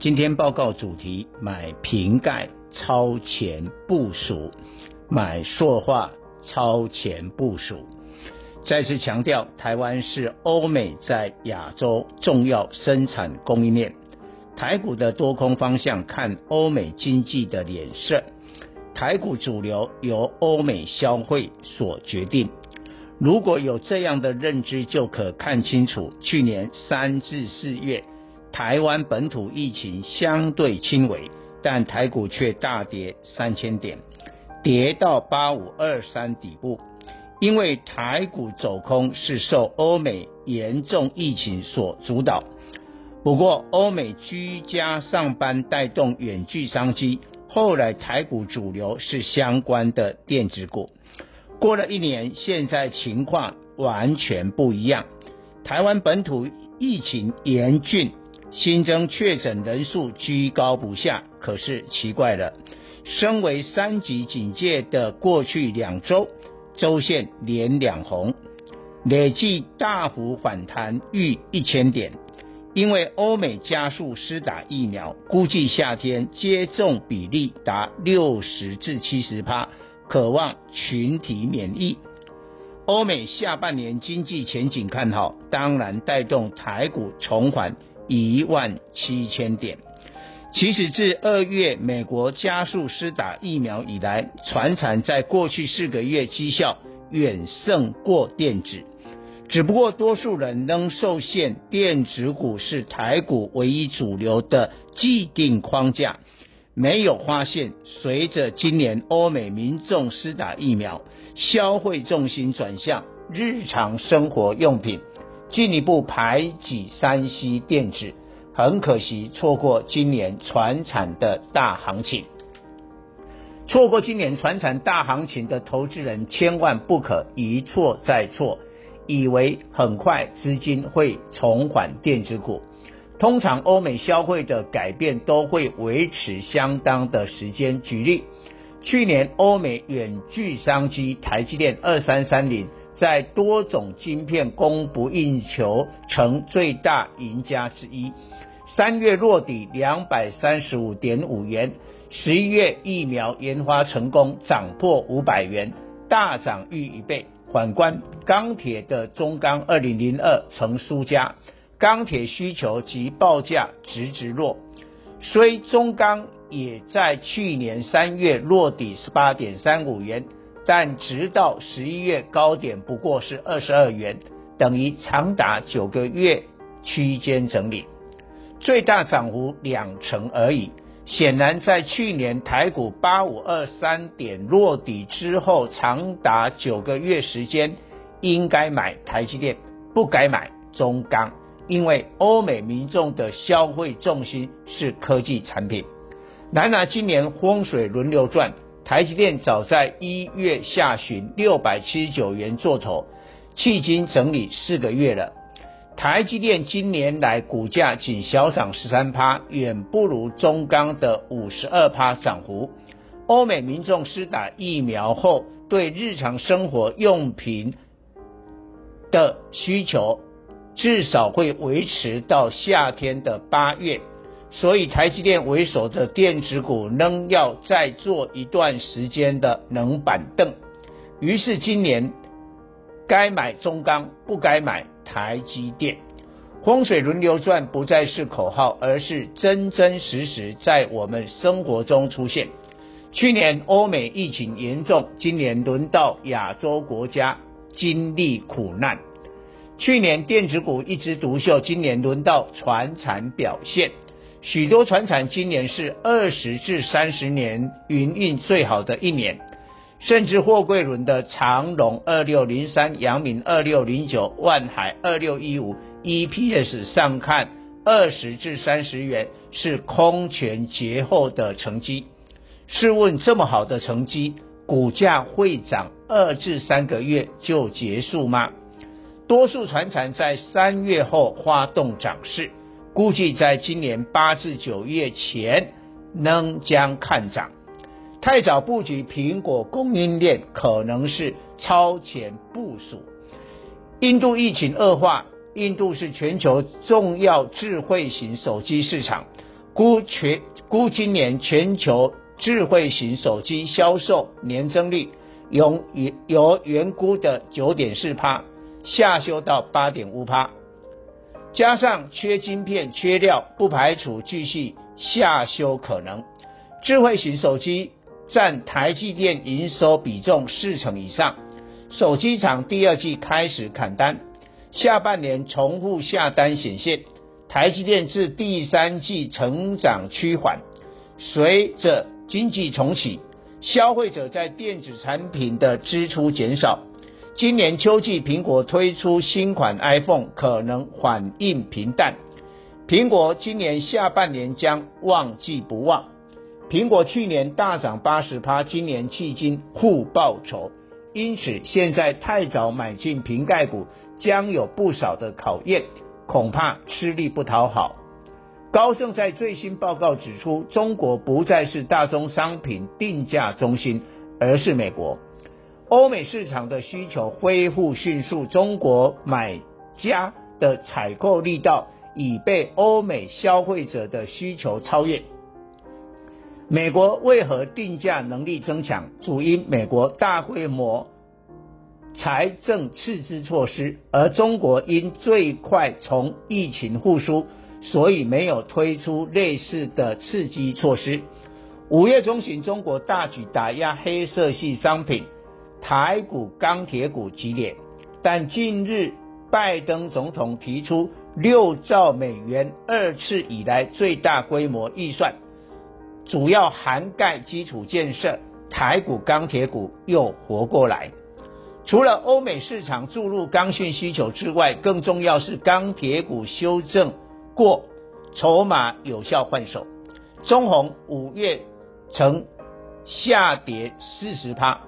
今天报告主题：买瓶盖超前部署，买塑化超前部署。再次强调，台湾是欧美在亚洲重要生产供应链。台股的多空方向看欧美经济的脸色，台股主流由欧美消费所决定。如果有这样的认知，就可看清楚去年三至四月，台湾本土疫情相对轻微，但台股却大跌三千点，跌到八五二三底部。因为台股走空是受欧美严重疫情所主导。不过，欧美居家上班带动远距商机，后来台股主流是相关的电子股。过了一年，现在情况完全不一样。台湾本土疫情严峻，新增确诊人数居高不下。可是奇怪了，身为三级警戒的过去两周，周线连两红，累计大幅反弹逾一千点。因为欧美加速施打疫苗，估计夏天接种比例达六十至七十趴，渴望群体免疫。欧美下半年经济前景看好，当然带动台股重返一万七千点。其实自二月美国加速施打疫苗以来，传产在过去四个月绩效远胜过电子。只不过多数人仍受限，电子股是台股唯一主流的既定框架，没有发现随着今年欧美民众施打疫苗，消费重心转向日常生活用品，进一步排挤山西电子，很可惜错过今年船产的大行情。错过今年船产大行情的投资人，千万不可一错再错。以为很快资金会重返电子股，通常欧美消费的改变都会维持相当的时间。举例，去年欧美远距商机，台积电二三三零在多种晶片供不应求，成最大赢家之一。三月落底两百三十五点五元，十一月疫苗研发成功，涨破五百元，大涨逾一倍。反观钢铁的中钢二零零二成输家，钢铁需求及报价直直落，虽中钢也在去年三月落底十八点三五元，但直到十一月高点不过是二十二元，等于长达九个月区间整理，最大涨幅两成而已。显然，在去年台股八五二三点落底之后，长达九个月时间，应该买台积电，不该买中钢，因为欧美民众的消费重心是科技产品。然而，今年风水轮流转，台积电早在一月下旬六百七十九元做头，迄今整理四个月了。台积电今年来股价仅小涨十三趴，远不如中钢的五十二趴涨幅。欧美民众施打疫苗后，对日常生活用品的需求至少会维持到夏天的八月，所以台积电为首的电子股仍要再做一段时间的冷板凳。于是今年该买中钢，不该买。台积电，风水轮流转不再是口号，而是真真实实在我们生活中出现。去年欧美疫情严重，今年轮到亚洲国家经历苦难。去年电子股一枝独秀，今年轮到船产表现。许多船厂今年是二十至三十年营运最好的一年。甚至货柜轮的长荣二六零三、阳明二六零九、万海二六一五，EPS 上看二十至三十元是空前绝后的成绩。试问这么好的成绩，股价会涨二至三个月就结束吗？多数船厂在三月后发动涨势，估计在今年八至九月前仍将看涨。太早布局苹果供应链可能是超前部署。印度疫情恶化，印度是全球重要智慧型手机市场，估全估今年全球。智慧型手机销售年增率由由原估的九点四趴下修到八点五趴，加上缺晶片、缺料，不排除继续下修可能。智慧型手机占台积电营收比重四成以上，手机厂第二季开始砍单，下半年重复下单显现，台积电至第三季成长趋缓，随着。经济重启，消费者在电子产品的支出减少。今年秋季，苹果推出新款 iPhone 可能反应平淡。苹果今年下半年将旺季不旺。苹果去年大涨八十趴，今年迄今负报酬，因此现在太早买进瓶盖股，将有不少的考验，恐怕吃力不讨好。高盛在最新报告指出，中国不再是大宗商品定价中心，而是美国。欧美市场的需求恢复迅速，中国买家的采购力道已被欧美消费者的需求超越。美国为何定价能力增强？主因美国大规模财政刺激措施，而中国因最快从疫情复苏。所以没有推出类似的刺激措施。五月中旬，中国大举打压黑色系商品，台股、钢铁股急跌。但近日，拜登总统提出六兆美元，二次以来最大规模预算，主要涵盖基础建设，台股、钢铁股又活过来。除了欧美市场注入刚性需求之外，更重要是钢铁股修正。过筹码有效换手，中鸿五月曾下跌四十趴，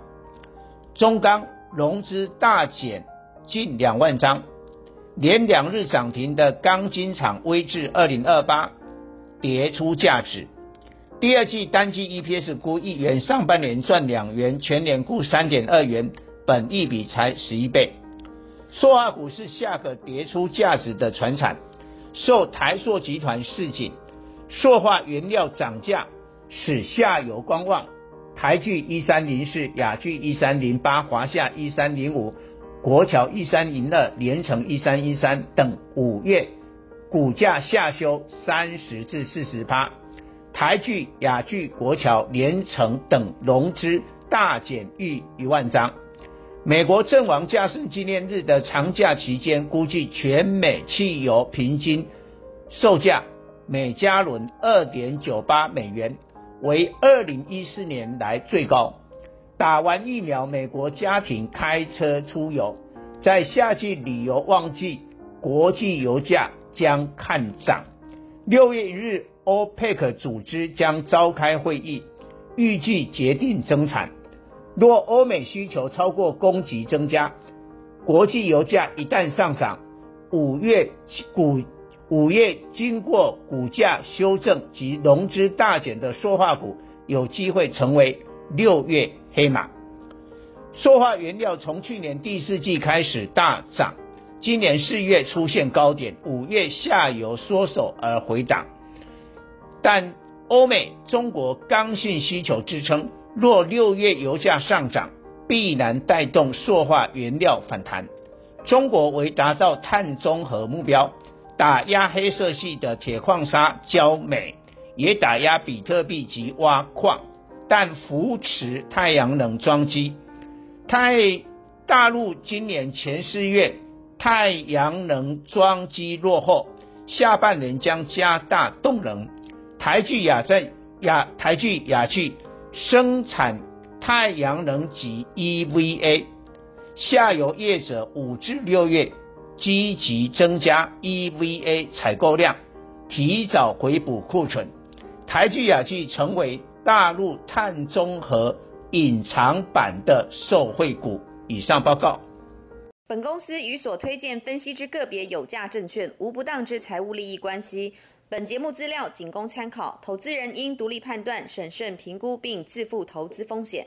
中钢融资大减近两万张，连两日涨停的钢筋厂威致二零二八跌出价值，第二季单季 EPS 估一元，上半年赚两元，全年估三点二元，本益比才十一倍，塑化股是下个跌出价值的传产。受台塑集团市井，塑化原料涨价使下游观望。台聚一三零四、雅聚一三零八、华夏一三零五、国桥一三零二、联成一三一三等五月股价下修三十至四十趴。台聚、雅聚、国桥、联成等融资大减逾一万张。美国阵亡驾驶纪念日的长假期间，估计全美汽油平均售价每加仑二点九八美元，为二零一四年来最高。打完疫苗，美国家庭开车出游，在夏季旅游旺季，国际油价将看涨。六月一日，OPEC 组织将召开会议，预计决定增产。若欧美需求超过供给增加，国际油价一旦上涨，五月股五月经过股价修正及融资大减的塑化股，有机会成为六月黑马。塑化原料从去年第四季开始大涨，今年四月出现高点，五月下游缩手而回档，但欧美、中国刚性需求支撑。若六月油价上涨，必然带动塑化原料反弹。中国为达到碳中和目标，打压黑色系的铁矿砂、焦煤，也打压比特币及挖矿，但扶持太阳能装机。太大陆今年前四月太阳能装机落后，下半年将加大动能。台聚亚在亚台聚亚聚。生产太阳能及 EVA，下游业者五至六月积极增加 EVA 采购量，提早回补库存，台聚亚聚成为大陆碳中和隐藏版的受惠股。以上报告。本公司与所推荐分析之个别有价证券无不当之财务利益关系。本节目资料仅供参考，投资人应独立判断、审慎评估并自负投资风险。